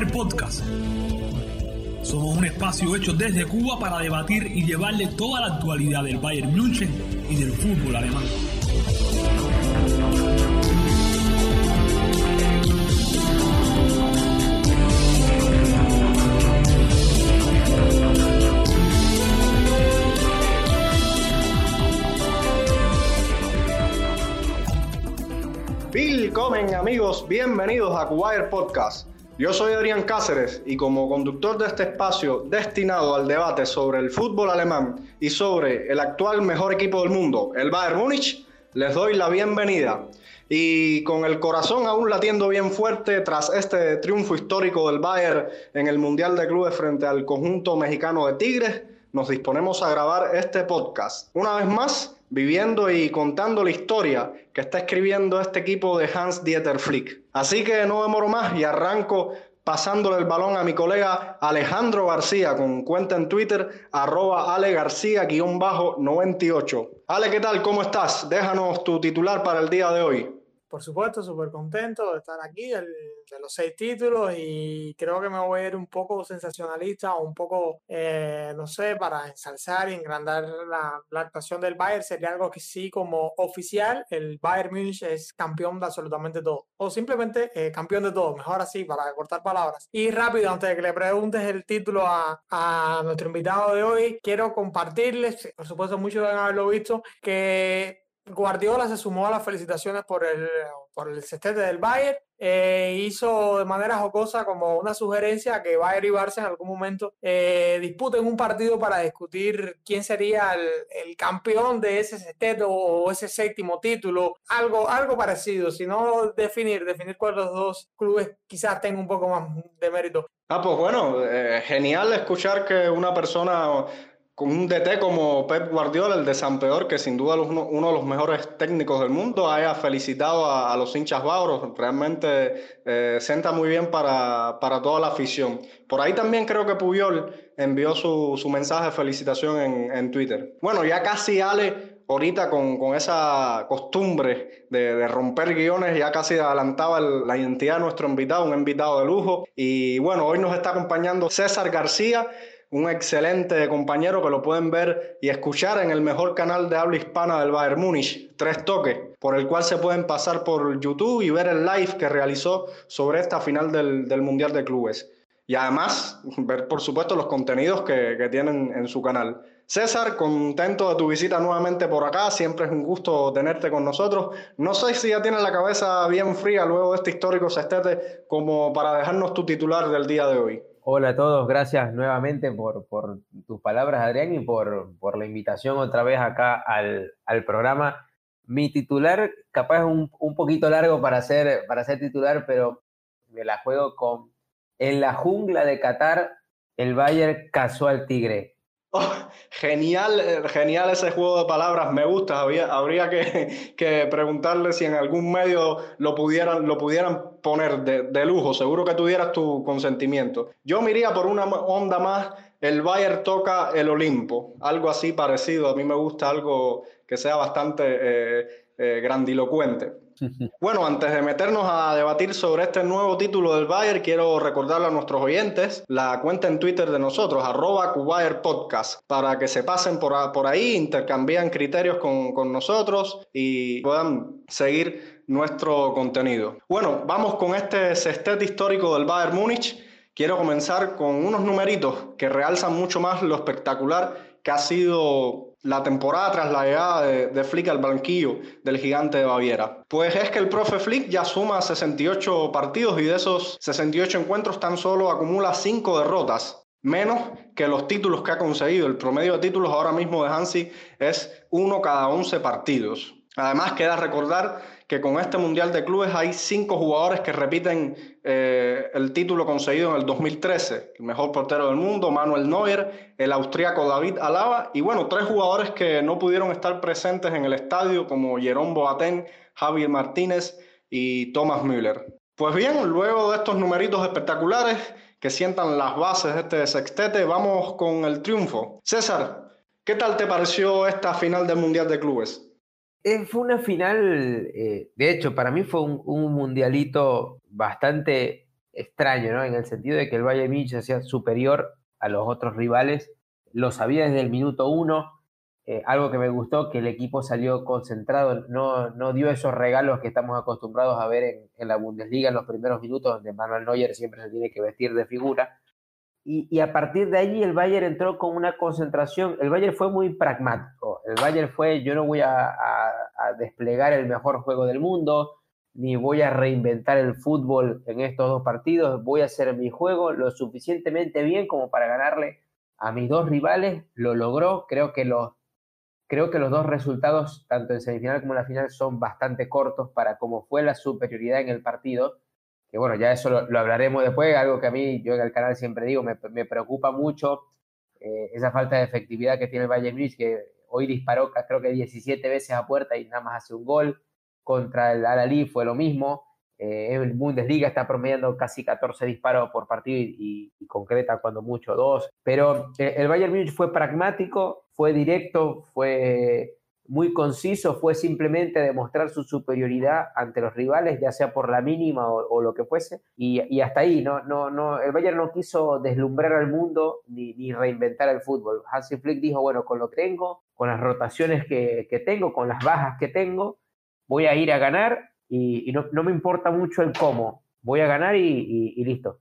Podcast. Somos un espacio hecho desde Cuba para debatir y llevarle toda la actualidad del Bayern München y del fútbol alemán. Willkommen amigos, bienvenidos a Wire Podcast. Yo soy Adrián Cáceres y como conductor de este espacio destinado al debate sobre el fútbol alemán y sobre el actual mejor equipo del mundo, el Bayern Múnich, les doy la bienvenida. Y con el corazón aún latiendo bien fuerte tras este triunfo histórico del Bayern en el Mundial de Clubes frente al conjunto mexicano de Tigres, nos disponemos a grabar este podcast. Una vez más, viviendo y contando la historia que está escribiendo este equipo de Hans Dieter Flick. Así que no demoro más y arranco pasándole el balón a mi colega Alejandro García con cuenta en Twitter arroba Ale García-98. Ale, ¿qué tal? ¿Cómo estás? Déjanos tu titular para el día de hoy por supuesto, súper contento de estar aquí, de los seis títulos, y creo que me voy a ir un poco sensacionalista o un poco, eh, no sé, para ensalzar y engrandar la, actuación del Bayern. Sería algo que sí, como oficial, el Bayern Munich es campeón de absolutamente todo, o simplemente eh, campeón de todo, mejor así, para cortar palabras. Y rápido, antes de que le preguntes el título a, a nuestro invitado de hoy, quiero compartirles, por supuesto, muchos deben haberlo visto, que Guardiola se sumó a las felicitaciones por el, por el cestete del Bayern. Eh, hizo de manera jocosa como una sugerencia que Bayern y Barça en algún momento eh, disputen un partido para discutir quién sería el, campeón de ese sexteto o ese séptimo título, algo, algo parecido, si no definir, definir cuál dos clubes quizás tenga un poco más de mérito. Ah, pues bueno, eh, genial escuchar que una persona con un DT como Pep Guardiola, el de San Peor, que sin duda uno, uno de los mejores técnicos del mundo, haya felicitado a, los hinchas bauros. Realmente eh, sienta muy bien para, para, toda la afición. Por ahí también creo que Puyol envió su, su mensaje de felicitación en, en, Twitter. Bueno, ya casi Ale, ahorita con, con esa costumbre de, de, romper guiones, ya casi adelantaba la identidad de nuestro invitado, un invitado de lujo. Y bueno, hoy nos está acompañando César García un excelente compañero que lo pueden ver y escuchar en el mejor canal de habla hispana del Bayern Múnich, Tres Toques, por el cual se pueden pasar por YouTube y ver el live que realizó sobre esta final del, Mundial de Clubes. Y además, ver por supuesto los contenidos que, que tienen en su canal. César, contento de tu visita nuevamente por acá, siempre es un gusto tenerte con nosotros. No sé si ya tienes la cabeza bien fría luego de este histórico sextete como para dejarnos tu titular del día de hoy. Hola a todos, gracias nuevamente por, tus palabras, Adrián, y por, la invitación otra vez acá al, programa. Mi titular, capaz es un, poquito largo para ser, para ser titular, pero me la juego con En la jungla de Qatar, el Bayern cazó al Tigre. Oh, genial, eh, genial ese juego de palabras, me gusta. Habría, que, preguntarle si en algún medio lo pudieran, lo poner de, lujo. Seguro que tuvieras tu consentimiento. Yo me iría por una onda más. El Bayern toca el Olimpo, algo así parecido. A mí me gusta algo que sea bastante eh, eh, grandilocuente. Bueno, antes de meternos a debatir sobre este nuevo título del Bayern, quiero recordarle a nuestros oyentes la cuenta en Twitter de nosotros, arroba Podcast, para que se pasen por, ahí, intercambien criterios con, nosotros y puedan seguir nuestro contenido. Bueno, vamos con este sextete histórico del Bayern Múnich. Quiero comenzar con unos numeritos que realzan mucho más lo espectacular que ha sido la temporada tras la llegada de, Flick al banquillo del gigante de Baviera? Pues es que el profe Flick ya suma 68 partidos y de esos 68 encuentros tan solo acumula 5 derrotas, menos que los títulos que ha conseguido. El promedio de títulos ahora mismo de Hansi es 1 cada 11 partidos. Además, queda recordar que con este Mundial de Clubes hay cinco jugadores que repiten eh, el título conseguido en el 2013. El mejor portero del mundo, Manuel Neuer, el austriaco David Alaba y bueno, tres jugadores que no pudieron estar presentes en el estadio como Jerón Boateng, Javier Martínez y Thomas Müller. Pues bien, luego de estos numeritos espectaculares que sientan las bases de este sextete, vamos con el triunfo. César, ¿qué tal te pareció esta final del Mundial de Clubes? Eh, fue una final, eh, de hecho, para mí fue un, mundialito bastante extraño, ¿no? En el sentido de que el Bayern Múnich hacía superior a los otros rivales, lo sabía desde el minuto uno, eh, algo que me gustó, que el equipo salió concentrado, no, no dio esos regalos que estamos acostumbrados a ver en, en, la Bundesliga en los primeros minutos, donde Manuel Neuer siempre se tiene que vestir de figura. Y, y, a partir de allí el Bayern entró con una concentración, el Bayern fue muy pragmático, el Bayern fue, yo no voy a, a, a desplegar el mejor juego del mundo, ni voy a reinventar el fútbol en estos dos partidos, voy a hacer mi juego lo suficientemente bien como para ganarle a mis dos rivales, lo logró, creo que los, creo que los dos resultados, tanto en semifinal como en la final, son bastante cortos para cómo fue la superioridad en el partido, que bueno, ya eso lo, lo hablaremos después, algo que a mí, yo en el canal siempre digo, me, me preocupa mucho eh, esa falta de efectividad que tiene el Bayern Munich, que hoy disparó creo que 17 veces a puerta y nada más hace un gol, contra el Al-Ali fue lo mismo. Eh, el Bundesliga está promediando casi 14 disparos por partido y, y concreta cuando mucho dos. Pero eh, el Bayern Múnich fue pragmático, fue directo, fue muy conciso, fue simplemente demostrar su superioridad ante los rivales, ya sea por la mínima o, lo que fuese, y, y, hasta ahí, no, no, no, el Bayern no quiso deslumbrar al mundo ni, ni, reinventar el fútbol. Hansi Flick dijo, bueno, con lo que tengo, con las rotaciones que, que tengo, con las bajas que tengo, voy a ir a ganar y, y no, no, me importa mucho el cómo, voy a ganar y, y, y listo.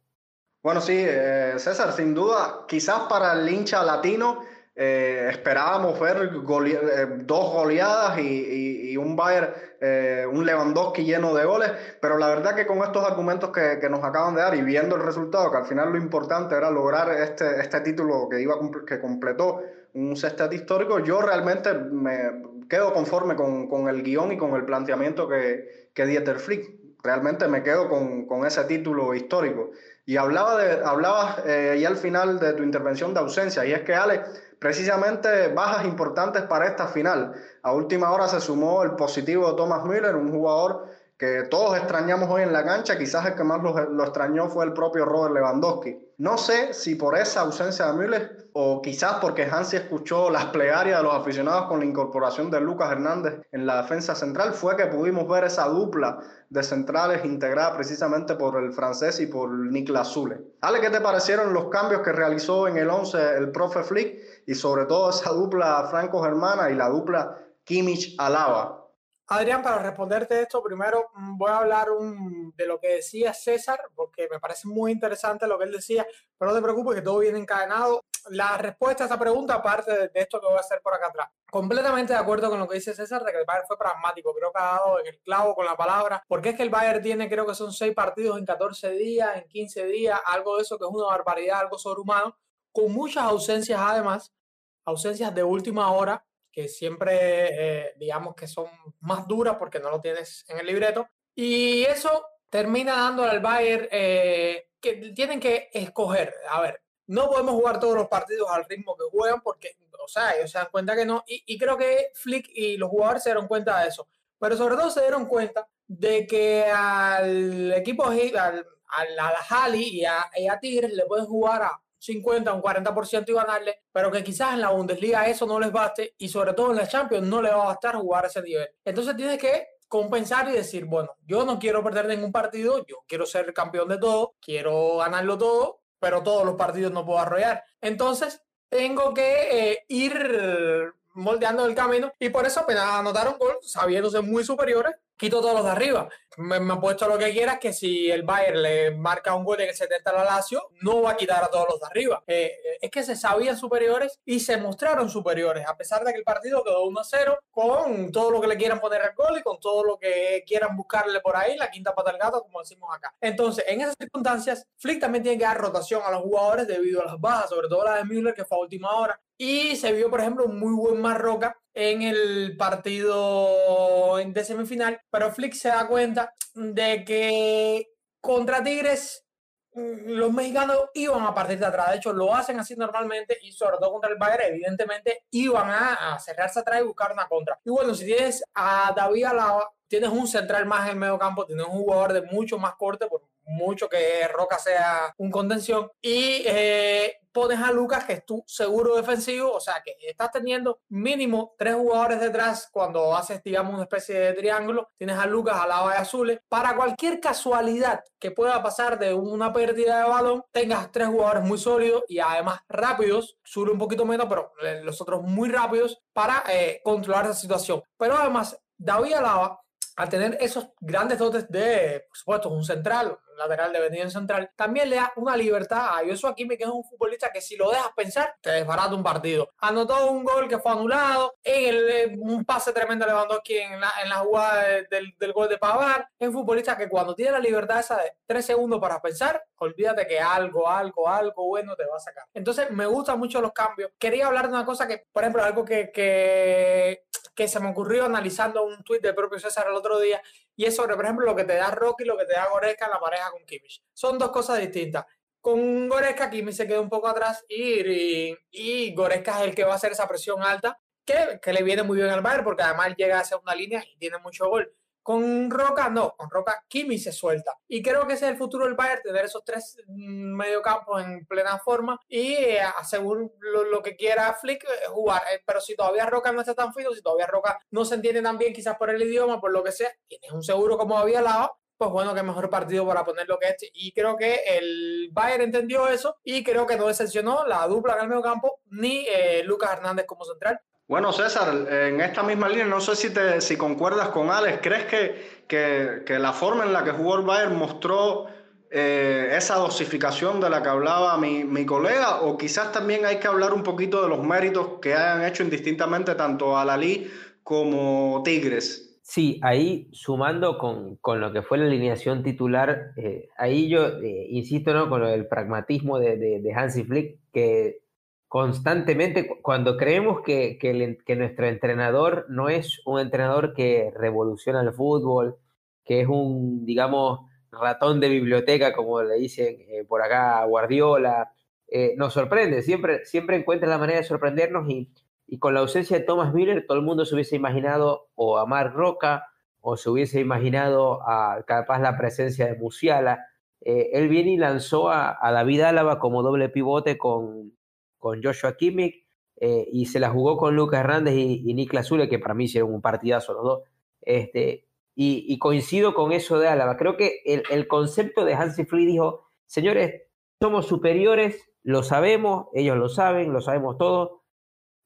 Bueno, sí, eh, César, sin duda, quizás para el hincha latino eh, esperábamos ver gole eh, dos goleadas y, un Bayern, eh, un Lewandowski lleno de goles, pero la verdad que con estos argumentos que, que, nos acaban de dar y viendo el resultado, que al final lo importante era lograr este, este título que, iba, que completó un sextete histórico, yo realmente me quedo conforme con, con el guion y con el planteamiento que, que Dieter Flick. Realmente me quedo con, con ese título histórico. Y hablaba de, hablabas eh, ya al final de tu intervención de ausencia, y es que Ale, precisamente bajas importantes para esta final. A última hora se sumó el positivo Thomas Müller, un jugador que todos extrañamos hoy en la cancha, quizás el que más lo, extrañó fue el propio Robert Lewandowski. No sé si por esa ausencia de Müller o quizás porque Hansi escuchó las plegarias de los aficionados con la incorporación de Lucas Hernández en la defensa central, fue que pudimos ver esa dupla de centrales integrada precisamente por el francés y por Niklas Zule. Ale, ¿qué te parecieron los cambios que realizó en el 11 el profe Flick y sobre todo esa dupla franco-germana y la dupla Kimmich-Alaba? Adrián, para responderte esto, primero mm, voy a hablar de lo que decía César, porque me parece muy interesante lo que él decía, pero no te preocupes que todo viene encadenado. La respuesta a esta pregunta, aparte de esto que voy a hacer por acá atrás, completamente de acuerdo con lo que dice César, de que el Bayern fue pragmático, creo que ha dado en el clavo con la palabra, porque es que el Bayern tiene, creo que son seis partidos en 14 días, en 15 días, algo de eso que es una barbaridad, algo sobrehumano, con muchas ausencias además, ausencias de última hora, que siempre, eh, digamos que son más duras porque no lo tienes en el libreto. Y eso termina dando al Bayern eh, que tienen que escoger. A ver, no podemos jugar todos los partidos al ritmo que juegan porque, o sea, ellos se dan cuenta que no. Y, creo que Flick y los jugadores se dieron cuenta de eso. Pero sobre todo se dieron cuenta de que al equipo, al, al, a Hali y a, y a Tigres le pueden jugar a 50, un 40% y ganarle, pero que quizás en la Bundesliga eso no les baste y sobre todo en la Champions no le va a bastar jugar a ese nivel. Entonces tienes que compensar y decir, bueno, yo no quiero perder ningún partido, yo quiero ser campeón de todo, quiero ganarlo todo, pero todos los partidos no puedo arrollar. Entonces tengo que eh, ir moldeando el camino y por eso apenas anotaron gol, sabiéndose muy superiores, quito todos los de arriba. Me, me puesto lo que quieras que si el Bayern le marca un gol en el 70 a la Lazio, no va a quitar a todos los de arriba. Eh, es que se sabían superiores y se mostraron superiores, a pesar de que el partido quedó 1-0, con todo lo que le quieran poner al gol y con todo lo que quieran buscarle por ahí, la quinta pata al gato, como decimos acá. Entonces, en esas circunstancias, Flick también tiene que dar rotación a los jugadores debido a las bajas, sobre todo la de Müller, que fue a última hora. Y se vio, por ejemplo, un muy buen Marroca en el partido de semifinal, pero Flick se da cuenta de que contra Tigres mm, los mexicanos iban a partir de atrás, de hecho lo hacen así normalmente y sobre todo contra el Bayern evidentemente iban a, a cerrarse atrás y buscar una contra. Y bueno, si tienes a David Alaba, tienes un central más en el medio campo, tienes un jugador de mucho más corte, mucho que Roca sea un contención. Y eh, pones a Lucas, que es tu seguro defensivo, o sea que estás teniendo mínimo tres jugadores detrás cuando haces, digamos, una especie de triángulo. Tienes a Lucas al lado de Azules. Para cualquier casualidad que pueda pasar de una pérdida de balón, tengas tres jugadores muy sólidos y además rápidos, sube un poquito menos, pero los otros muy rápidos para eh, controlar esa situación. Pero además, David Alaba al tener esos grandes dotes de, por supuesto, un central, lateral de venida en central, también le da una libertad a Joshua Kimi, que es un futbolista que si lo dejas pensar, te desbarata un partido. Anotó un gol que fue anulado, en el, eh, un pase tremendo Lewandowski en la, en la jugada del, del, gol de Pavar. Es un futbolista que cuando tiene la libertad esa de tres segundos para pensar, olvídate que algo, algo, algo bueno te va a sacar. Entonces, me gustan mucho los cambios. Quería hablar de una cosa que, por ejemplo, algo que, que que se me ocurrió analizando un tuit del propio César el otro día, y es sobre, por ejemplo, lo que te da Rocky y lo que te da Goretzka en la pareja con Kimmich. Son dos cosas distintas. Con Goretzka, Kimmich se queda un poco atrás y, y, y es el que va a hacer esa presión alta, que, que le viene muy bien al Bayern, porque además llega a segunda línea y tiene mucho gol. Con Roca no, con Roca Kimi se suelta. Y creo que ese es el futuro del Bayern, tener esos tres mm, mediocampos en plena forma y eh, según lo, que quiera Flick, eh, jugar. Eh, pero si todavía Roca no está tan fino, si todavía Roca no se entiende tan bien, quizás por el idioma, por lo que sea, tienes un seguro como había lado, pues bueno, que mejor partido para poner lo que este. Y creo que el Bayern entendió eso y creo que no decepcionó la dupla en el medio campo ni Lucas Hernández como central. Bueno, César, en esta misma línea, no sé si, te, si concuerdas con Alex, ¿crees que, que, la forma en la que jugó el Bayern mostró eh, esa dosificación de la que hablaba mi, mi, colega? ¿O quizás también hay que hablar un poquito de los méritos que hayan hecho indistintamente tanto Alalí como Tigres? Sí, ahí sumando con, con, lo que fue la alineación titular, eh, ahí yo eh, insisto ¿no? con el pragmatismo de, de, de Hansi Flick, que constantemente, cuando creemos que, que, nuestro entrenador no es un entrenador que revoluciona el fútbol, que es un, digamos, ratón de biblioteca, como le dicen eh, por acá Guardiola, eh, nos sorprende, siempre, siempre encuentra la manera de sorprendernos y, y, con la ausencia de Thomas Miller, todo el mundo se hubiese imaginado o a Marc Roca o se hubiese imaginado a capaz la presencia de Musiala. Eh, él viene y lanzó a, a David Álava como doble pivote con, con Joshua Kimmich eh, y se la jugó con Lucas Hernández y, y Zule, que para mí hicieron un partidazo los dos. Este, y, coincido con eso de Álava. Creo que el, concepto de Hansi Flick dijo, señores, somos superiores, lo sabemos, ellos lo saben, lo sabemos todos.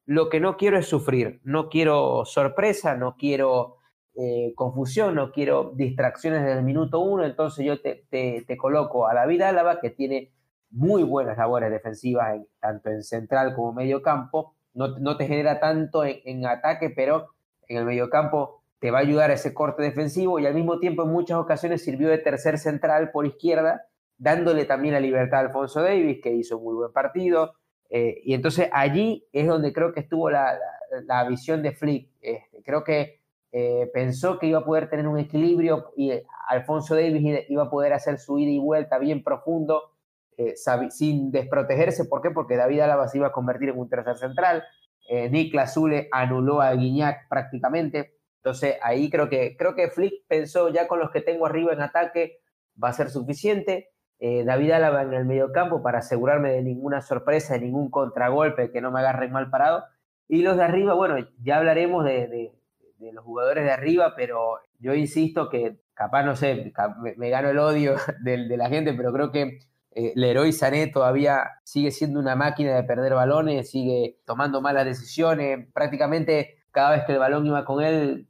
Lo que no quiero es sufrir, no quiero sorpresa, no quiero eh, confusión, no quiero distracciones desde el minuto uno, entonces yo te, te, te coloco a David Álava, que tiene muy buenas labores defensivas, tanto en central como medio campo. No, no te genera tanto en, ataque, pero en el medio campo te va a ayudar ese corte defensivo y al mismo tiempo en muchas ocasiones sirvió de tercer central por izquierda, dándole también la libertad a Alfonso Davis, que hizo un muy buen partido. Eh, y entonces allí es donde creo que estuvo la, la, visión de Flick. Este, creo que eh, pensó que iba a poder tener un equilibrio y Alfonso Davis iba a poder hacer su ida y vuelta bien profundo eh, sin desprotegerse. ¿Por qué? Porque David Álava se iba a convertir en un tercer central. Eh, Niklas Zule anuló a Guiñac prácticamente. Entonces ahí creo que, creo que Flick pensó ya con los que tengo arriba en ataque va a ser suficiente. Eh, David Álava en el medio campo para asegurarme de ninguna sorpresa, de ningún contragolpe, que no me agarren mal parado. Y los de arriba, bueno, ya hablaremos de, los jugadores de arriba, pero yo insisto que capaz, no sé, me, gano el odio de la gente, pero creo que eh, Leroy Sané todavía sigue siendo una máquina de perder balones, sigue tomando malas decisiones. Prácticamente cada vez que el balón iba con él,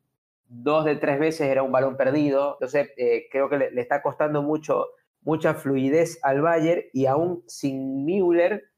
dos de tres veces era un balón perdido. Entonces, eh, creo que le, está costando mucho, mucha fluidez al Bayern y aún sin Müller,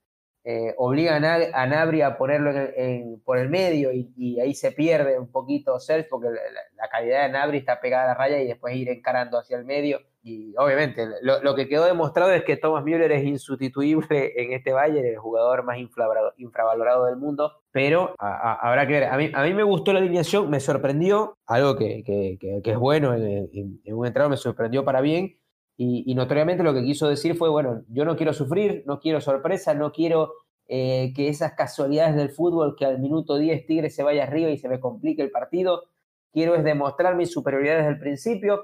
eh, obligan a, Nabri a ponerlo en, por el medio y, ahí se pierde un poquito Serge porque la, calidad de Nabri está pegada a la raya y después ir encarando hacia el medio. Y obviamente lo, que quedó demostrado es que Thomas Müller es insustituible en este Bayern, el jugador más infravalorado del mundo, pero habrá que ver. A mí, a mí me gustó la alineación, me sorprendió, algo que, que, que, es bueno en, un entrenador, me sorprendió para bien y, notoriamente lo que quiso decir fue, bueno, yo no quiero sufrir, no quiero sorpresa, no quiero eh, que esas casualidades del fútbol, que al minuto 10 Tigre se vaya arriba y se me complique el partido, quiero es demostrar mi superioridad desde el principio.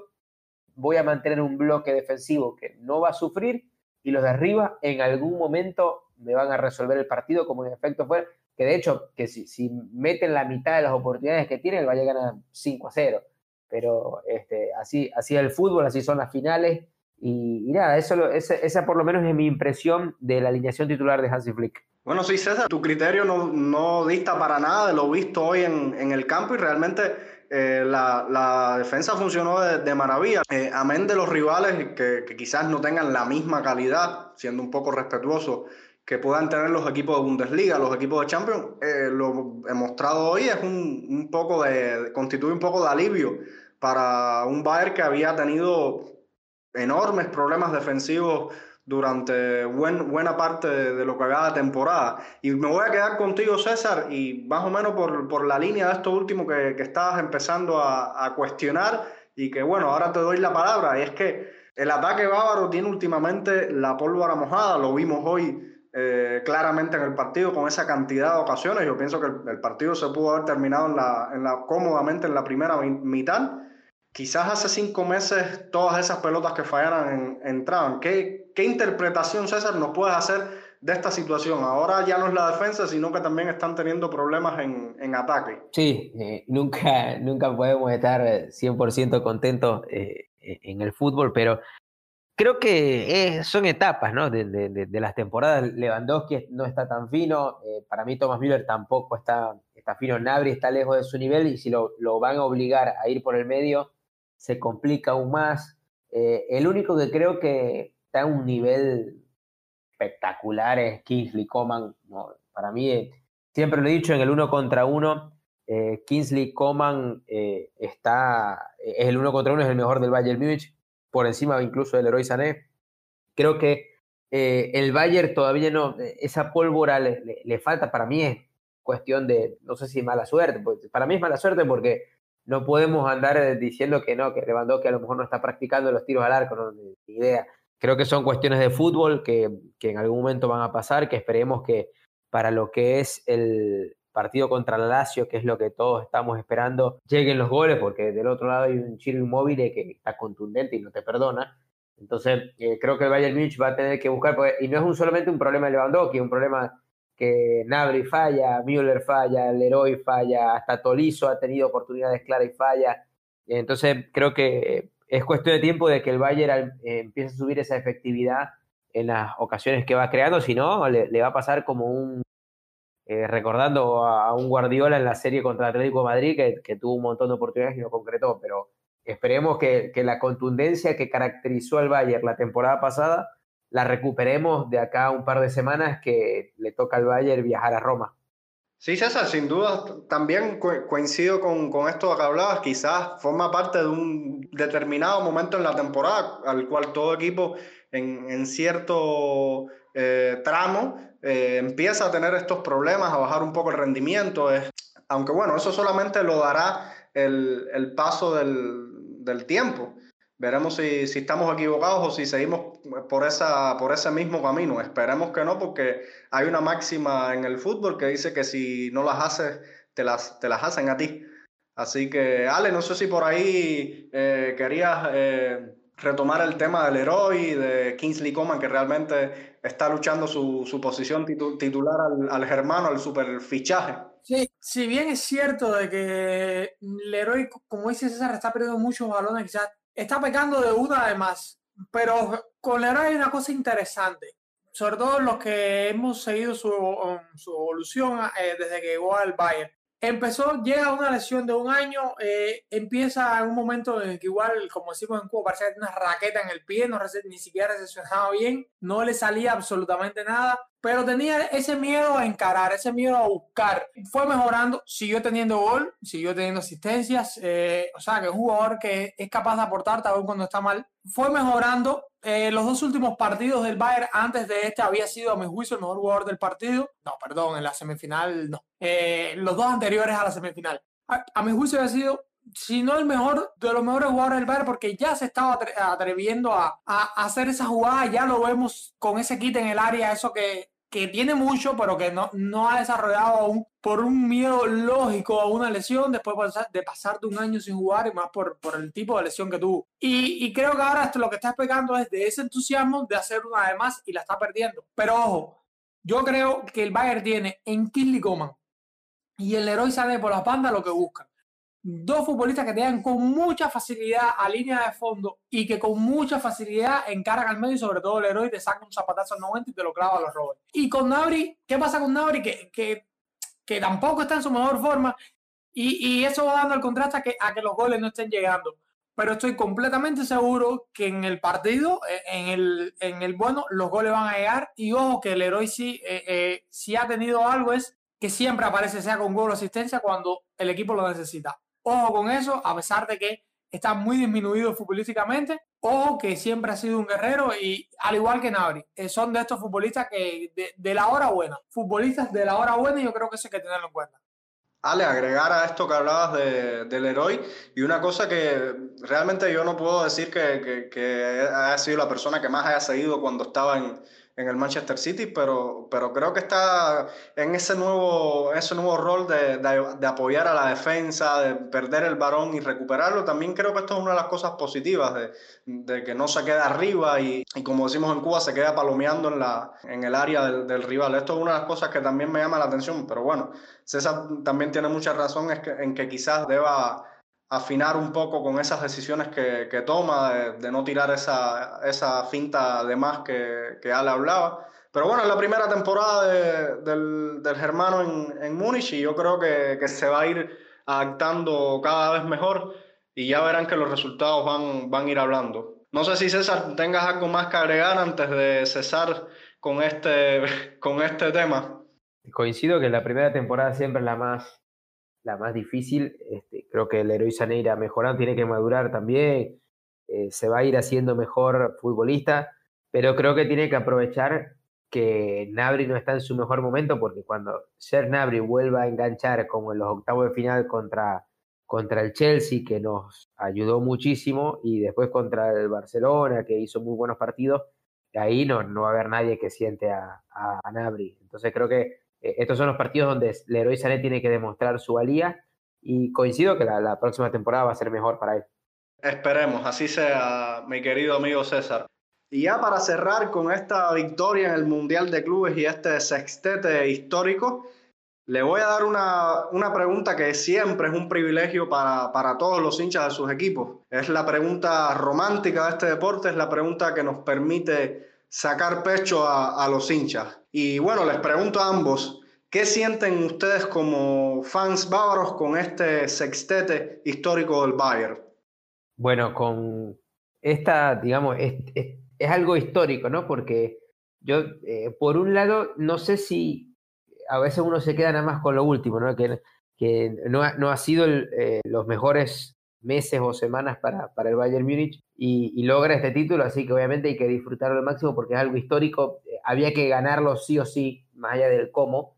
Voy a mantener un bloque defensivo que no va a sufrir y los de arriba en algún momento me van a resolver el partido como en efecto fue, que de hecho, que si, si meten la mitad de las oportunidades que tienen, el Valle gana 5 a 0. Pero este, así, así es el fútbol, así son las finales. Y, nada, eso, esa, esa, por lo menos es mi impresión de la alineación titular de Hansi Flick. Bueno, sí, César, tu criterio no, no dista para nada de lo visto hoy en, en el campo y realmente eh, la, la, defensa funcionó de, de maravilla. Eh, amén de los rivales que, que, quizás no tengan la misma calidad, siendo un poco respetuoso, que puedan tener los equipos de Bundesliga, los equipos de Champions, eh, lo he mostrado hoy es un, un poco de, constituye un poco de alivio para un Bayern que había tenido enormes problemas defensivos durante buen, buena parte de, lo que haga la temporada. Y me voy a quedar contigo, César, y más o menos por, por la línea de esto último que, que estabas empezando a, a, cuestionar y que, bueno, ahora te doy la palabra, y es que el ataque bávaro tiene últimamente la pólvora mojada, lo vimos hoy eh, claramente en el partido con esa cantidad de ocasiones. Yo pienso que el, el partido se pudo haber terminado en la, en la, cómodamente en la primera mitad. Quizás hace cinco meses todas esas pelotas que fallaran en, entraban. ¿Qué, ¿Qué interpretación, César, nos puedes hacer de esta situación? Ahora ya no es la defensa, sino que también están teniendo problemas en, en ataque. Sí, eh, nunca, nunca podemos estar 100% contentos eh, en el fútbol, pero creo que eh, son etapas ¿no? de, de, de, las temporadas. Lewandowski no está tan fino, eh, para mí Thomas Müller tampoco está, está fino, Nabri está lejos de su nivel y si lo, lo, van a obligar a ir por el medio, se complica aún más. Eh, el único que creo que está a un nivel espectacular es Kingsley Coman. Para mí, eh, siempre lo he dicho, en el uno contra uno, Kingsley Coman está, es el uno contra uno, es el mejor del Bayern Múnich por encima incluso del Leroy Sané. Creo que eh, el Bayern todavía no, esa pólvora le, le, le, falta, para mí es cuestión de, no sé si mala suerte, pues para mí es mala suerte porque no podemos andar diciendo que no, que Lewandowski a lo mejor no está practicando los tiros al arco, ni idea. Creo que son cuestiones de fútbol que, que en algún momento van a pasar, que esperemos que para lo que es el, partido contra el Lazio, que es lo que todos estamos esperando, lleguen los goles, porque del otro lado hay un Chiro inmóvil que está contundente y no te perdona. Entonces, eh, creo que el Bayern Munich va a tener que buscar, y no es un, solamente un problema de Lewandowski, es un problema que Nabri falla, Müller falla, Leroy falla, hasta Tolizo ha tenido oportunidades claras y falla. Entonces, creo que es cuestión de tiempo de que el Bayern empiece a subir esa efectividad en las ocasiones que va creando, si no, le, va a pasar como un eh, recordando a, un Guardiola en la serie contra Atlético de Madrid que, que, tuvo un montón de oportunidades y no concretó, pero esperemos que, que, la contundencia que caracterizó al Bayern la temporada pasada la recuperemos de acá a un par de semanas que le toca al Bayern viajar a Roma. Sí, César, sin duda también coincido con, con esto que hablabas, quizás forma parte de un determinado momento en la temporada al cual todo equipo en, cierto eh, tramo eh, empieza a tener estos problemas, a bajar un poco el rendimiento. Aunque bueno, eso solamente lo dará el, el paso del, del, tiempo. Veremos si, si, estamos equivocados o si seguimos por, esa, por ese mismo camino. Esperemos que no, porque hay una máxima en el fútbol que dice que si no las haces, te las, te las hacen a ti. Así que, Ale, no sé si por ahí eh, querías eh, retomar el tema del héroe de Kingsley Coman, que realmente está luchando su, su posición titu titular al, al, germano, al super fichaje. Sí, si bien es cierto de que Leroy, como dice César, está perdiendo muchos balones, quizás está pecando de una de más, pero con Leroy hay una cosa interesante, sobre todo los que hemos seguido su, su evolución eh, desde que llegó al Bayern empezó, llega una lesión de un año, eh, empieza en un momento en que igual, como decimos en Cuba, parecía una raqueta en el pie, no ni siquiera recepcionaba bien, no le salía absolutamente nada, pero tenía ese miedo a encarar, ese miedo a buscar. Fue mejorando, siguió teniendo gol, siguió teniendo asistencias, eh, o sea, que es un jugador que es capaz de aportar aún cuando está mal. Fue mejorando, eh, los dos últimos partidos del Bayern antes de este había sido, a mi juicio, el mejor jugador del partido. No, perdón, en la semifinal no. Eh, los dos anteriores a la semifinal. A, a, mi juicio había sido, si no el mejor, de los mejores jugadores del Bayern porque ya se estaba atreviendo a, a, hacer esa jugada. Ya lo vemos con ese kit en el área, eso que, que tiene mucho, pero que no, no ha desarrollado aún por un miedo lógico a una lesión después de pasar de un año sin jugar y más por, por el tipo de lesión que tuvo. Y, y creo que ahora esto lo que está pegando es de ese entusiasmo de hacer una de más y la está perdiendo. Pero ojo, yo creo que el Bayern tiene en Kinley Coman y el Leroy sale por la banda lo que buscan dos futbolistas que te dan con mucha facilidad a línea de fondo y que con mucha facilidad encargan al medio y sobre todo el héroe te saca un zapatazo al 90 y te lo clava a los robos. Y con Nabri, ¿qué pasa con Nabri? Que, que, que tampoco está en su mejor forma y, y, eso va dando el contraste a que, a que los goles no estén llegando. Pero estoy completamente seguro que en el partido, eh, en el, en el bueno, los goles van a llegar. Y ojo que el héroe sí, eh, eh, ha tenido algo es que siempre aparece sea con gol o asistencia cuando el equipo lo necesita. Ojo con eso, a pesar de que está muy disminuido futbolísticamente. Ojo que siempre ha sido un guerrero y al igual que Nabri, eh, son de estos futbolistas que de, la hora buena, futbolistas de la hora buena y yo creo que eso hay que tenerlo en cuenta. Ale, agregar a esto que hablabas de, del héroe y una cosa que realmente yo no puedo decir que, que, que haya sido la persona que más haya seguido cuando estaba en, en el Manchester City, pero, pero creo que está en ese nuevo, ese nuevo rol de, de, apoyar a la defensa, de perder el varón y recuperarlo. También creo que esto es una de las cosas positivas, de, de que no se queda arriba y, y, como decimos en Cuba, se queda palomeando en, la, en el área del, del, rival. Esto es una de las cosas que también me llama la atención, pero bueno, César también tiene mucha razón en que quizás deba afinar un poco con esas decisiones que, que toma, de, no tirar esa, esa, finta de más que, que Ale hablaba. Pero bueno, es la primera temporada de, del, del, germano en, en Múnich y yo creo que, que, se va a ir adaptando cada vez mejor y ya verán que los resultados van, van a ir hablando. No sé si César tengas algo más que agregar antes de cesar con este, con este tema. Coincido que la primera temporada siempre es la más la más difícil. Este, creo que el héroe Sané irá mejorando, tiene que madurar también, eh, se va a ir haciendo mejor futbolista, pero creo que tiene que aprovechar que Nabri no está en su mejor momento, porque cuando Ser Nabri vuelva a enganchar como en los octavos de final contra, contra el Chelsea, que nos ayudó muchísimo, y después contra el Barcelona, que hizo muy buenos partidos, ahí no, no va a haber nadie que siente a, a, a Nabri. Entonces creo que estos son los partidos donde Leroy Sané tiene que demostrar su valía y coincido que la, próxima temporada va a ser mejor para él. Esperemos, así sea, mi querido amigo César. Y ya para cerrar con esta victoria en el Mundial de Clubes y este sextete histórico, le voy a dar una, una pregunta que siempre es un privilegio para, para, todos los hinchas de sus equipos. Es la pregunta romántica de este deporte, es la pregunta que nos permite sacar pecho a los hinchas. Y bueno, les pregunto a ambos, ¿qué sienten ustedes como fans bávaros con este sextete histórico del Bayern? Bueno, con esta, digamos, es, es, algo histórico, ¿no? Porque yo, eh, por un lado, no sé si a veces uno se queda nada más con lo último, ¿no? Que, que no, ha, no ha sido eh, los mejores meses o semanas para, para el Bayern Múnich y, y, logra este título, así que obviamente hay que disfrutarlo al máximo porque es algo histórico había que ganarlo sí o sí, más allá del cómo,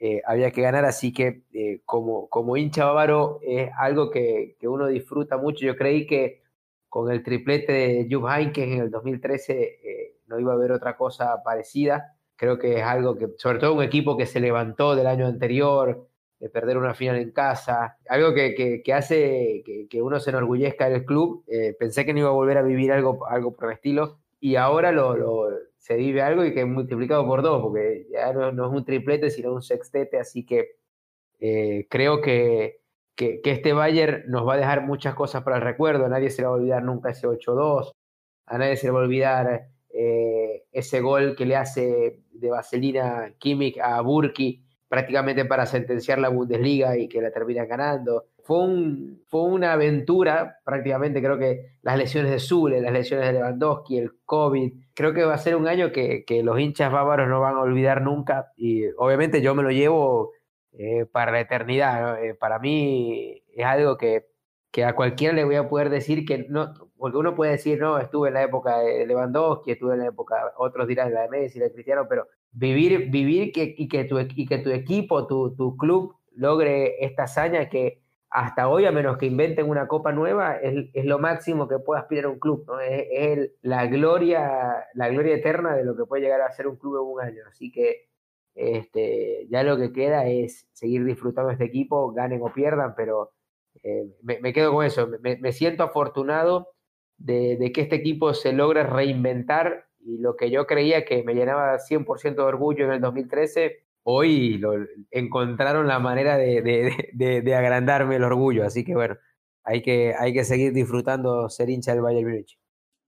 eh, había que ganar, así que eh, como, como hincha bávaro es algo que, que, uno disfruta mucho. Yo creí que con el triplete de Jupp Heynckes en el 2013 eh, no iba a haber otra cosa parecida. Creo que es algo que, sobre todo un equipo que se levantó del año anterior, de perder una final en casa, algo que, que, hace que, que, uno se enorgullezca del club. pensé que no iba a volver a vivir algo, algo por el estilo y ahora lo, lo se vive algo y que es multiplicado por dos, porque ya no, no es un triplete, sino un sextete, así que eh, creo que, que, que, este Bayern nos va a dejar muchas cosas para el recuerdo, a nadie se le va a olvidar nunca ese 8-2, a nadie se le va a olvidar eh, ese gol que le hace de Vaselina Kimmich a Burki prácticamente para sentenciar la Bundesliga y que la termina ganando. Fue, un, fue una aventura, prácticamente creo que las lesiones de Zule, las lesiones de Lewandowski, el COVID, creo que va a ser un año que, que los hinchas bávaros no van a olvidar nunca y obviamente yo me lo llevo eh, para la eternidad. Eh, para mí es algo que, que a cualquiera le voy a poder decir que no, porque uno puede decir, no, estuve en la época de Lewandowski, estuve en la época, otros dirán la de Messi, la de Cristiano, pero vivir, vivir que, y, que tu, y que tu equipo, tu, tu club logre esta hazaña que hasta hoy, a menos que inventen una copa nueva, es, es lo máximo que puede aspirar un club, ¿no? Es, el, la, gloria, la gloria eterna de lo que puede llegar a ser un club en un año. Así que Este, ya lo que queda es seguir disfrutando este equipo, ganen o pierdan, pero eh, me, quedo con eso. Me, siento afortunado de, que este equipo se logre reinventar y lo que yo creía que me llenaba 100% de orgullo en el 2013, hoy lo, encontraron la manera de, agrandarme el orgullo. Así que bueno, hay que, hay que seguir disfrutando ser hincha del Bayern Munich.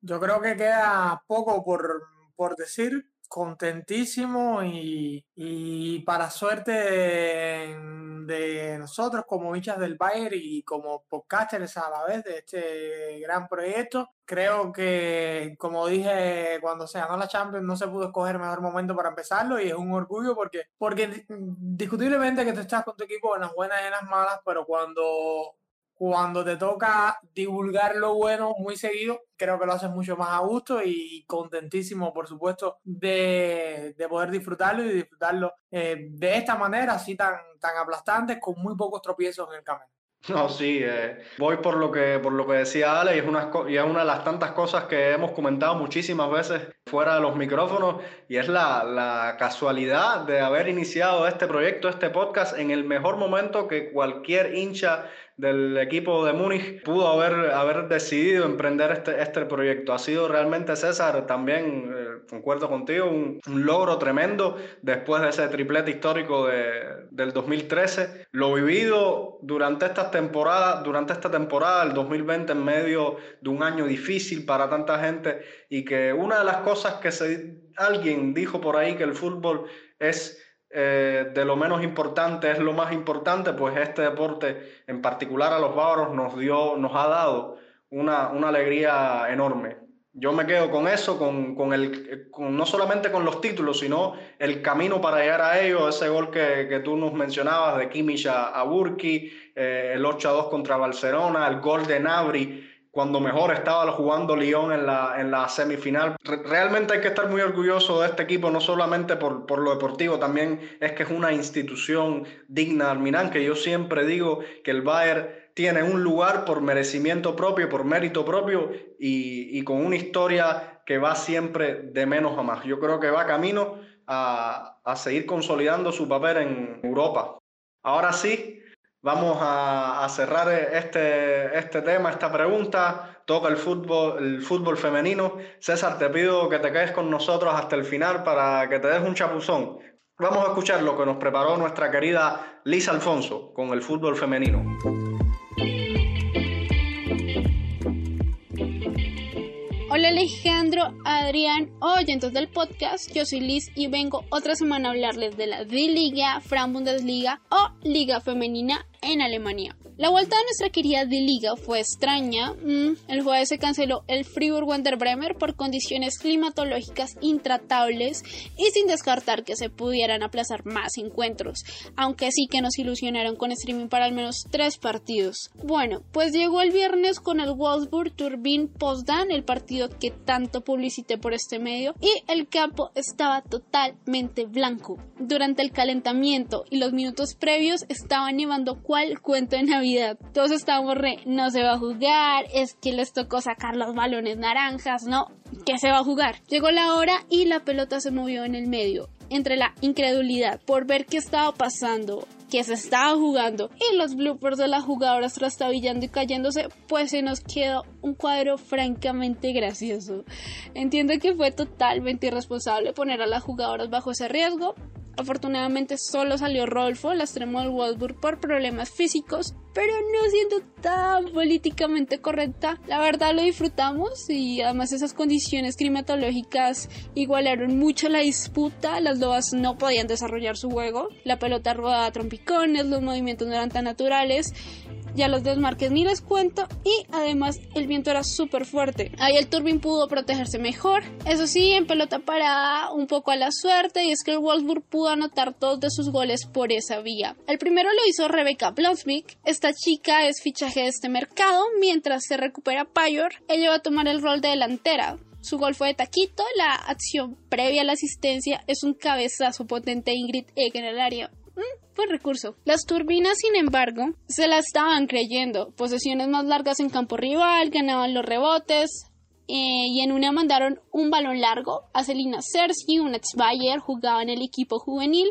Yo creo que queda poco por, por decir, contentísimo y, para suerte de, nosotros como hinchas del Bayern y como podcasters a la vez de este gran proyecto. Creo que, como dije, cuando se ganó la Champions no se pudo escoger mejor momento para empezarlo y es un orgullo porque, porque discutiblemente que tú estás con tu equipo en las buenas y en las malas, pero cuando cuando te toca divulgar lo bueno muy seguido, creo que lo haces mucho más a gusto y contentísimo, por supuesto, de, poder disfrutarlo y disfrutarlo eh, de esta manera, así tan, tan aplastante, con muy pocos tropiezos en el camino. No, sí, eh, voy por lo que por lo que decía Ale y es, una, y es una de las tantas cosas que hemos comentado muchísimas veces fuera de los micrófonos y es la, la casualidad de haber iniciado este proyecto, este podcast en el mejor momento que cualquier hincha del equipo de Múnich pudo haber, haber decidido emprender este, este proyecto. Ha sido realmente, César, también, eh, concuerdo contigo, un, logro tremendo después de ese triplete histórico de, del 2013. Lo vivido durante estas temporadas, durante esta temporada, el 2020, en medio de un año difícil para tanta gente y que una de las cosas que se, alguien dijo por ahí que el fútbol es eh, de lo menos importante es lo más importante, pues este deporte, en particular a los bávaros, nos, dio, nos ha dado una, alegría enorme. Yo me quedo con eso, con, el, no solamente con los títulos, sino el camino para llegar a ellos, ese gol que, tú nos mencionabas de Kimmich a, Burki, eh, el 8 a 2 contra Barcelona, el gol de Nabri, cuando mejor estaba jugando Lyon en la, en la semifinal. Realmente hay que estar muy orgulloso de este equipo, no solamente por, por lo deportivo, también es que es una institución digna al que yo siempre digo que el Bayern tiene un lugar por merecimiento propio, por mérito propio y, y con una historia que va siempre de menos a más. Yo creo que va camino a, a seguir consolidando su papel en Europa. Ahora sí, Vamos a, cerrar este, este tema, esta pregunta. Toca el fútbol, el fútbol femenino. César, te pido que te quedes con nosotros hasta el final para que te des un chapuzón. Vamos a escuchar lo que nos preparó nuestra querida Lisa Alfonso con el fútbol femenino. Alejandro, Adrián, oyentes del podcast, yo soy Liz y vengo otra semana a hablarles de la D-Liga, Fran Bundesliga o Liga Femenina en Alemania. La vuelta de nuestra querida de liga fue extraña. Mm, el jueves se canceló el Fribourg Wander Bremer por condiciones climatológicas intratables y sin descartar que se pudieran aplazar más encuentros, aunque sí que nos ilusionaron con streaming para al menos tres partidos. Bueno, pues llegó el viernes con el Wolfsburg Turbine Postdan, el partido que tanto publicité por este medio, y el campo estaba totalmente blanco. Durante el calentamiento y los minutos previos estaba nevando cual cuento de Navidad todos estábamos re, no se va a jugar, es que les tocó sacar los balones naranjas, no, que se va a jugar. Llegó la hora y la pelota se movió en el medio. Entre la incredulidad por ver qué estaba pasando, que se estaba jugando y los bloopers de las jugadoras trastabillando y cayéndose, pues se nos quedó un cuadro francamente gracioso. Entiendo que fue totalmente irresponsable poner a las jugadoras bajo ese riesgo, Afortunadamente solo salió Rolfo, la extremo del Wolfsburg, por problemas físicos, pero no siendo tan políticamente correcta. La verdad lo disfrutamos y además esas condiciones climatológicas igualaron mucho la disputa. Las lobas no podían desarrollar su juego, la pelota rodaba trompicones, los movimientos no eran tan naturales ya los desmarques ni les cuento y además el viento era súper fuerte. Ahí el Turbin pudo protegerse mejor. Eso sí, en pelota para un poco a la suerte y es que el Wolfsburg pudo anotar dos de sus goles por esa vía. El primero lo hizo Rebecca Blonsvik. Esta chica es fichaje de este mercado. Mientras se recupera Payor, ella va a tomar el rol de delantera. Su gol fue de taquito, la acción previa a la asistencia es un cabezazo potente Ingrid Egg en el área. Mm, fue recurso. Las turbinas, sin embargo, se la estaban creyendo. Posesiones más largas en campo rival, ganaban los rebotes. y en una mandaron un balón largo a Celina Cersei, una ex Bayer, jugaba en el equipo juvenil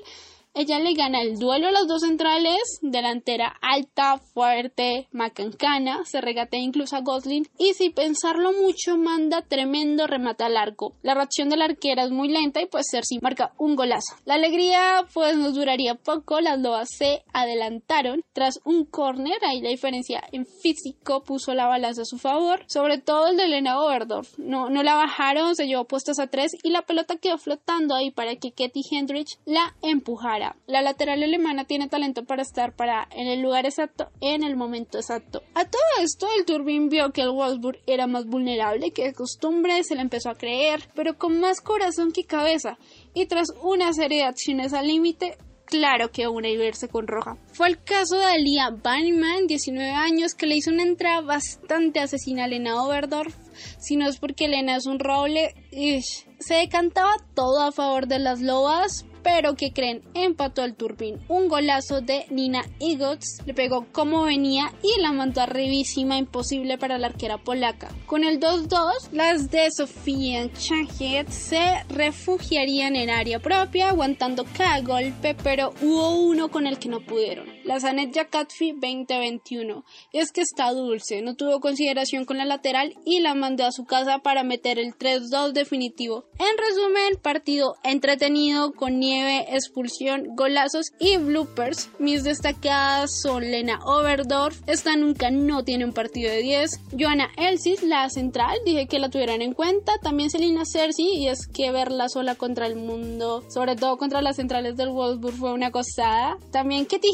ella le gana el duelo a los dos centrales, delantera alta, fuerte, macancana, se regatea incluso a Gosling y sin pensarlo mucho manda tremendo remate al arco. La reacción de la arquera es muy lenta y pues Cersei marca un golazo. La alegría pues nos duraría poco, las loas se adelantaron tras un córner, ahí la diferencia en físico puso la balanza a su favor, sobre todo el de Elena Oberdorf. No, no la bajaron, se llevó puestas a tres y la pelota quedó flotando ahí para que Ketty Hendrich la empujara. La lateral alemana tiene talento para estar para en el lugar exacto en el momento exacto. A todo esto, el Turbin vio que el Wolfsburg era más vulnerable que de costumbre, se le empezó a creer, pero con más corazón que cabeza. Y tras una serie de acciones al límite, claro que una y verse con roja. Fue el caso de Alia Banniman, 19 años, que le hizo una entrada bastante asesina a Lena Oberdorf. Si no es porque Elena es un roble, se decantaba todo a favor de las lobas, pero que creen, empató el Turbin. Un golazo de Nina Igots le pegó como venía y la mandó arribísima, imposible para la arquera polaca. Con el 2-2, las de Sofía Chajet se refugiarían en área propia, aguantando cada golpe, pero hubo uno con el que no pudieron. La Zanet Jakatfi 2021. Y es que está dulce, no tuvo consideración con la lateral y la mandó a su casa para meter el 3-2 definitivo. En resumen, partido entretenido con nieve expulsión, golazos y bloopers. Mis destacadas son Lena Oberdorf, esta nunca no tiene un partido de 10. Joana Elsis, la central, dije que la tuvieran en cuenta. También Selina Cersei, y es que verla sola contra el mundo, sobre todo contra las centrales del Wolfsburg, fue una cosada. También Ketty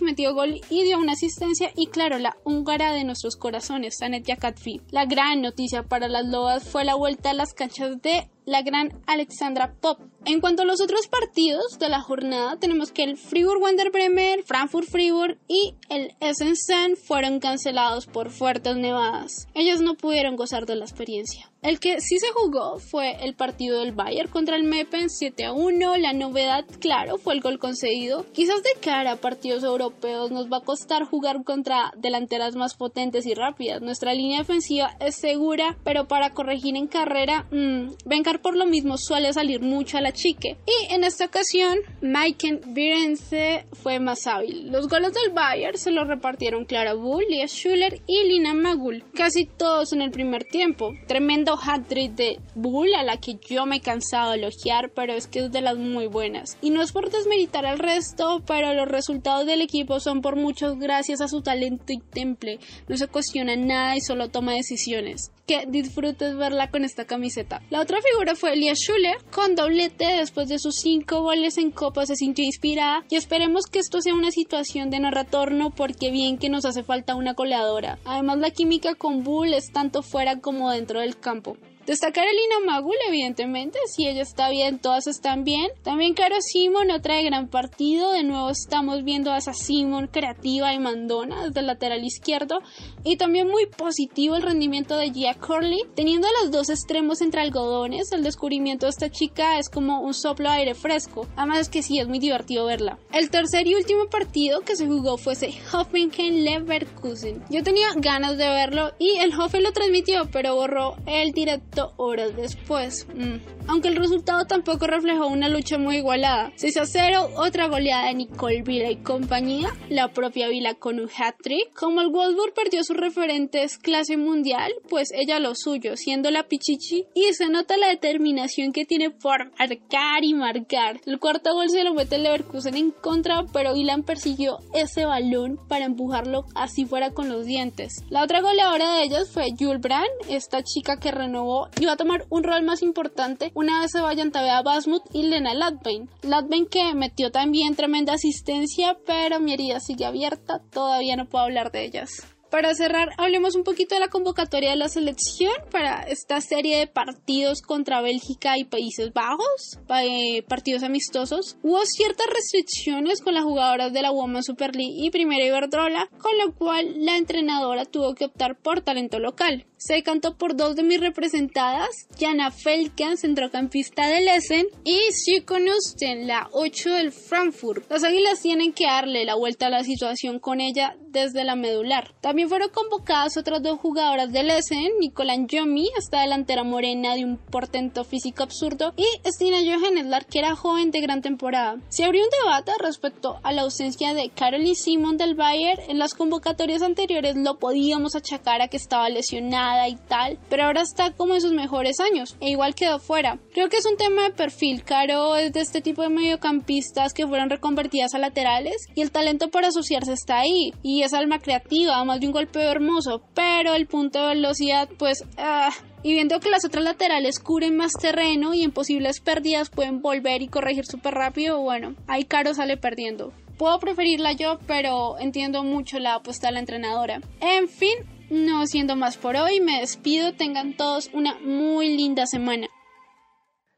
Metió gol y dio una asistencia. Y claro, la húngara de nuestros corazones, Sanet Yakatfi. La gran noticia para las lobas fue la vuelta a las canchas de la gran Alexandra Pop. En cuanto a los otros partidos de la jornada, tenemos que el Fribourg Wander Bremer, Frankfurt Fribourg y el Essen fueron cancelados por fuertes nevadas. Ellos no pudieron gozar de la experiencia. El que sí se jugó fue el partido del Bayern contra el Meppen 7 a 1. La novedad, claro, fue el gol concedido. Quizás de cara a partidos europeos nos va a costar jugar contra delanteras más potentes y rápidas. Nuestra línea defensiva es segura, pero para corregir en carrera, mmm, Bencar por lo mismo suele salir mucho a la chique. Y en esta ocasión, Maiken Virense fue más hábil. Los goles del Bayern se los repartieron Clara Bull, Lia Schuller y Lina Magul, casi todos en el primer tiempo. Tremendo hat-trick de Bull a la que yo me he cansado de elogiar, pero es que es de las muy buenas. Y no es por desmeritar al resto, pero los resultados del equipo son por muchos gracias a su talento y temple. No se cuestiona nada y solo toma decisiones. Que disfrutes verla con esta camiseta. La otra figura fue Elia Schuller, con doblete después de sus cinco goles en Copa se sintió inspirada y esperemos que esto sea una situación de no retorno porque bien que nos hace falta una goleadora. Además la química con Bull es tanto fuera como dentro del campo. Destacar a Lina Magul, evidentemente, si ella está bien, todas están bien. También Caro Simon no trae gran partido. De nuevo estamos viendo a esa Simon creativa y mandona desde el lateral izquierdo. Y también muy positivo el rendimiento de Gia Curley. Teniendo los dos extremos entre algodones, el descubrimiento de esta chica es como un soplo de aire fresco. Además que sí, es muy divertido verla. El tercer y último partido que se jugó fue ese Hoffenheim-Leverkusen. Yo tenía ganas de verlo y el Hoffen lo transmitió, pero borró el directo horas después. Mm. Aunque el resultado tampoco reflejó una lucha muy igualada. 6 a 0, otra goleada de Nicole Vila y compañía, la propia Vila con un hat-trick. Como el Wolfsburg perdió sus referentes clase mundial, pues ella lo suyo, siendo la Pichichi, y se nota la determinación que tiene por marcar y marcar. El cuarto gol se lo mete el Leverkusen en contra, pero Ilan persiguió ese balón para empujarlo así fuera con los dientes. La otra goleadora de ellas fue Jules Brand, esta chica que renovó y va a tomar un rol más importante una vez se vayan Tabea Basmut y Lena Latvain. Latvain que metió también tremenda asistencia, pero mi herida sigue abierta, todavía no puedo hablar de ellas. Para cerrar, hablemos un poquito de la convocatoria de la selección para esta serie de partidos contra Bélgica y Países Bajos, eh, partidos amistosos. Hubo ciertas restricciones con las jugadoras de la Women's Super League y Primera Iberdrola, con lo cual la entrenadora tuvo que optar por talento local. Se cantó por dos de mis representadas, Jana Felkan, centrocampista del Essen, y Sico Nusten, la 8 del Frankfurt. Las águilas tienen que darle la vuelta a la situación con ella desde la medular. También fueron convocadas otras dos jugadoras del Essen, Nicolán Yomi, esta delantera morena de un portento físico absurdo, y Stina Johannes, la arquera joven de gran temporada. Se abrió un debate respecto a la ausencia de Caroline Simon del Bayern. En las convocatorias anteriores lo podíamos achacar a que estaba lesionada y tal, pero ahora está como en sus mejores años e igual quedó fuera. Creo que es un tema de perfil. Caro es de este tipo de mediocampistas que fueron reconvertidas a laterales y el talento para asociarse está ahí y es alma creativa, además de un golpeo hermoso, pero el punto de velocidad pues... Ah, y viendo que las otras laterales cubren más terreno y en posibles pérdidas pueden volver y corregir súper rápido, bueno, ahí Caro sale perdiendo. Puedo preferirla yo, pero entiendo mucho la apuesta de la entrenadora. En fin, no siendo más por hoy, me despido. Tengan todos una muy linda semana.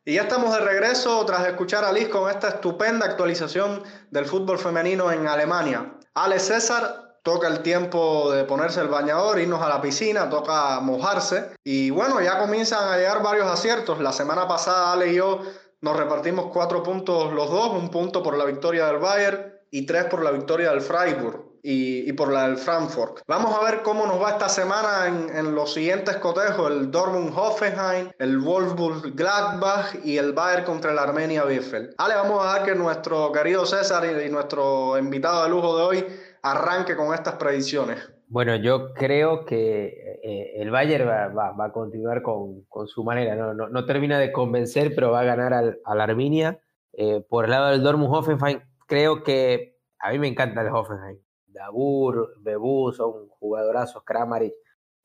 Y ya estamos de regreso tras escuchar a Liz con esta estupenda actualización del fútbol femenino en Alemania. Ale César toca el tiempo de ponerse el bañador, irnos a la piscina, toca mojarse. Y bueno, ya comienzan a llegar varios aciertos. La semana pasada Ale y yo nos repartimos cuatro puntos los dos, un punto por la victoria del Bayern y tres por la victoria del Freiburg y, por la del Frankfurt. Vamos a ver cómo nos va esta semana en, los siguientes cotejos, el Dortmund Hoffenheim, el Wolfsburg Gladbach y el Bayern contra el Armenia Bielefeld. Ale, vamos a dar que nuestro querido César y, nuestro invitado de lujo de hoy arranque con estas predicciones. Bueno, yo creo que eh, el Bayern va, a continuar con, su manera. No, termina de convencer, pero va a ganar al, al Arminia. Eh, por el lado del Dortmund Hoffenheim, creo que a mí me encanta el Hoffenheim. Dabur, Bebu son jugadorazos, Kramaric,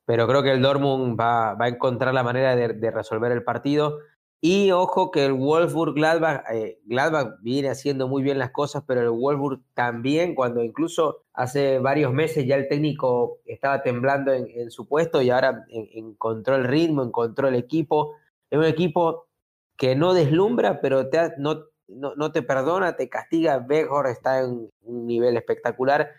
pero creo que el Dortmund va, a encontrar la manera de, resolver el partido. Y ojo que el Wolfsburg Gladbach, eh, Gladbach viene haciendo muy bien las cosas, pero el Wolfsburg también, cuando incluso hace varios meses ya el técnico estaba temblando en, su puesto y ahora encontró el ritmo, encontró el equipo. Es un equipo que no deslumbra, pero te, no, no, te perdona, te castiga. Begor está en un nivel espectacular.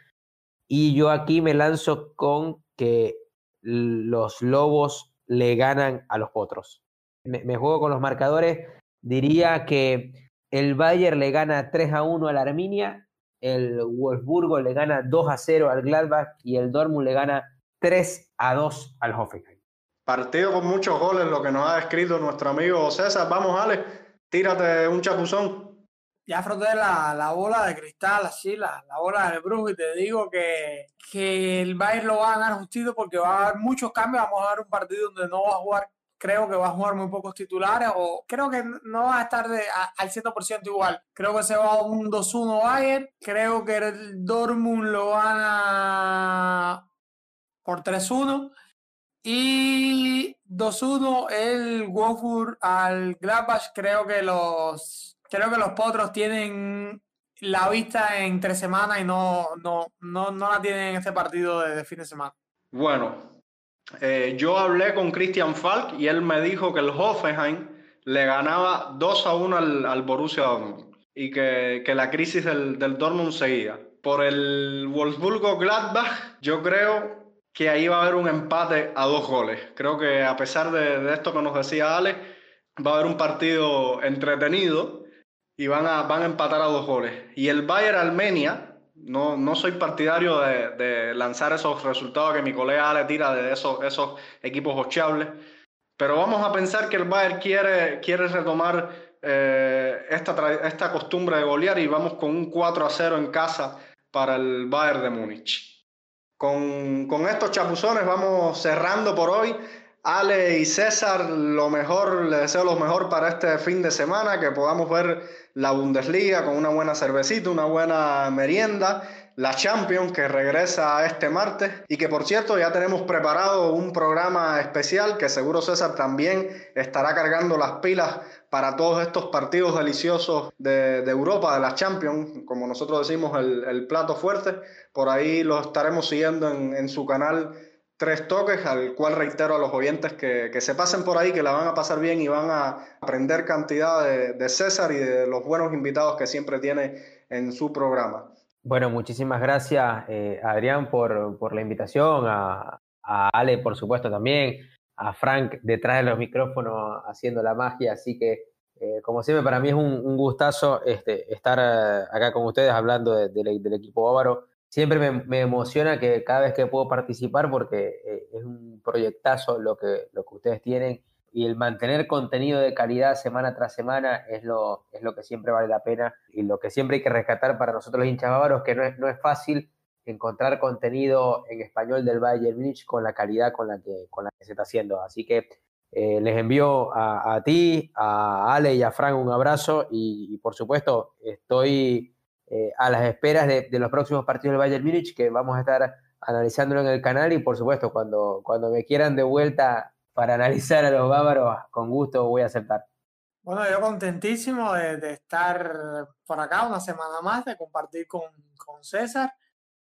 Y yo aquí me lanzo con que los lobos le ganan a los potros. Me, juego con los marcadores. Diría que el Bayern le gana 3 a 1 al Arminia, el Wolfsburgo le gana 2 a 0 al Gladbach y el Dortmund le gana 3 a 2 al Hoffenheim. Partido con muchos goles, lo que nos ha escrito nuestro amigo César. Vamos, Ale. Tírate un chapuzón. Ya froté la, la bola de cristal, así, la, la bola del brujo, y te digo que, que el Bayern lo va a ganar justito porque va a haber muchos cambios. Vamos a ver un partido donde no va a jugar, creo que va a jugar muy pocos titulares, o creo que no va a estar de, al 100% igual. Creo que se va a un 2-1 Bayern. Creo que el Dortmund lo gana por 3-1. Y 2-1 el Wolfsburg al Gladbach. Creo que los creo que los potros tienen la vista en tres semanas y no, no, no, no la tienen en este partido de, fin de semana. Bueno, eh, yo hablé con Christian Falk y él me dijo que el Hoffenheim le ganaba 2 a 1 al, al Borussia Dortmund y que, que, la crisis del, del Dortmund seguía. Por el Wolfsburgo Gladbach, yo creo que ahí va a haber un empate a dos goles. Creo que a pesar de, esto que nos decía Ale, va a haber un partido entretenido y van a, van a empatar a dos goles. Y el Bayern Armenia, no, no soy partidario de, lanzar esos resultados que mi colega Ale tira de esos, esos equipos ocheables, pero vamos a pensar que el Bayern quiere, quiere retomar eh, esta, esta costumbre de golear y vamos con un 4 a 0 en casa para el Bayern de Múnich. Con, estos chapuzones vamos cerrando por hoy. Ale y César, lo mejor, les deseo lo mejor para este fin de semana, que podamos ver la Bundesliga con una buena cervecita, una buena merienda, la Champions que regresa este martes y que por cierto ya tenemos preparado un programa especial que seguro César también estará cargando las pilas para todos estos partidos deliciosos de, Europa, de la Champions, como nosotros decimos, el, plato fuerte. Por ahí lo estaremos siguiendo en, su canal Tres Toques, al cual reitero a los oyentes que, se pasen por ahí, que la van a pasar bien y van a aprender cantidad de, César y de los buenos invitados que siempre tiene en su programa. Bueno, muchísimas gracias, eh, Adrián, por, la invitación, a, Ale, por supuesto, también, a Frank detrás de los micrófonos haciendo la magia, así que eh, como siempre, para mí es un, gustazo este, estar eh, acá con ustedes hablando del equipo bávaro. Siempre me, emociona que cada vez que puedo participar porque eh, es un proyectazo lo que, lo que ustedes tienen y el mantener contenido de calidad semana tras semana es lo, es lo que siempre vale la pena y lo que siempre hay que rescatar para nosotros los hinchas bávaros, que no es, no es fácil encontrar contenido en español del Bayern Munich con la calidad con la que, con la que se está haciendo. Así que eh, les envío a, ti, a Ale y a Frank un abrazo y, por supuesto estoy eh, a las esperas de, los próximos partidos del Bayern Múnich que vamos a estar analizándolo en el canal y por supuesto cuando, cuando me quieran de vuelta para analizar a los bávaros, con gusto voy a aceptar. Bueno, yo contentísimo de, estar por acá una semana más, de compartir con, con César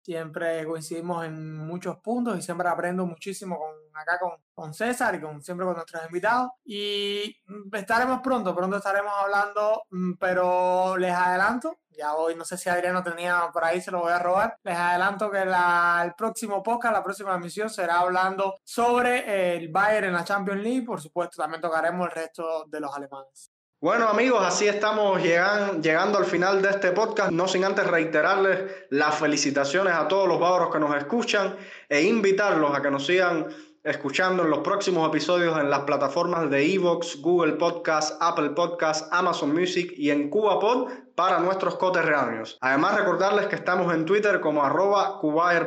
Siempre coincidimos en muchos puntos y siempre aprendo muchísimo con, acá con, con César y con, siempre con nuestros invitados. Y estaremos pronto, pronto estaremos hablando, mm, pero les adelanto, ya hoy no sé si Adriano tenía por ahí, se lo voy a robar. Les adelanto que la, el próximo podcast, la próxima emisión será hablando sobre el Bayern en la Champions League. Por supuesto, también tocaremos el resto de los alemanes. Bueno amigos, así estamos llegando al final de este podcast, no sin antes reiterarles las felicitaciones a todos los bávaros que nos escuchan e invitarlos a que nos sigan escuchando en los próximos episodios en las plataformas de Evox, Google Podcast, Apple Podcast, Amazon Music y en CubaPod para nuestros coterráneos. Además recordarles que estamos en Twitter como arroba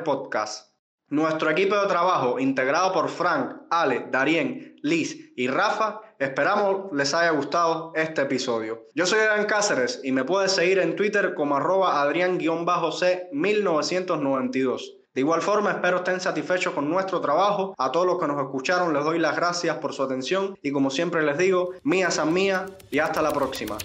Podcast. Nuestro equipo de trabajo, integrado por Frank, Ale, Darien, Liz y Rafa, esperamos les haya gustado este episodio. Yo soy Adrián Cáceres y me puedes seguir en Twitter como arroba Adrián-C1992. De igual forma, espero estén satisfechos con nuestro trabajo. A todos los que nos escucharon les doy las gracias por su atención y como siempre les digo, mía san mía y hasta la próxima.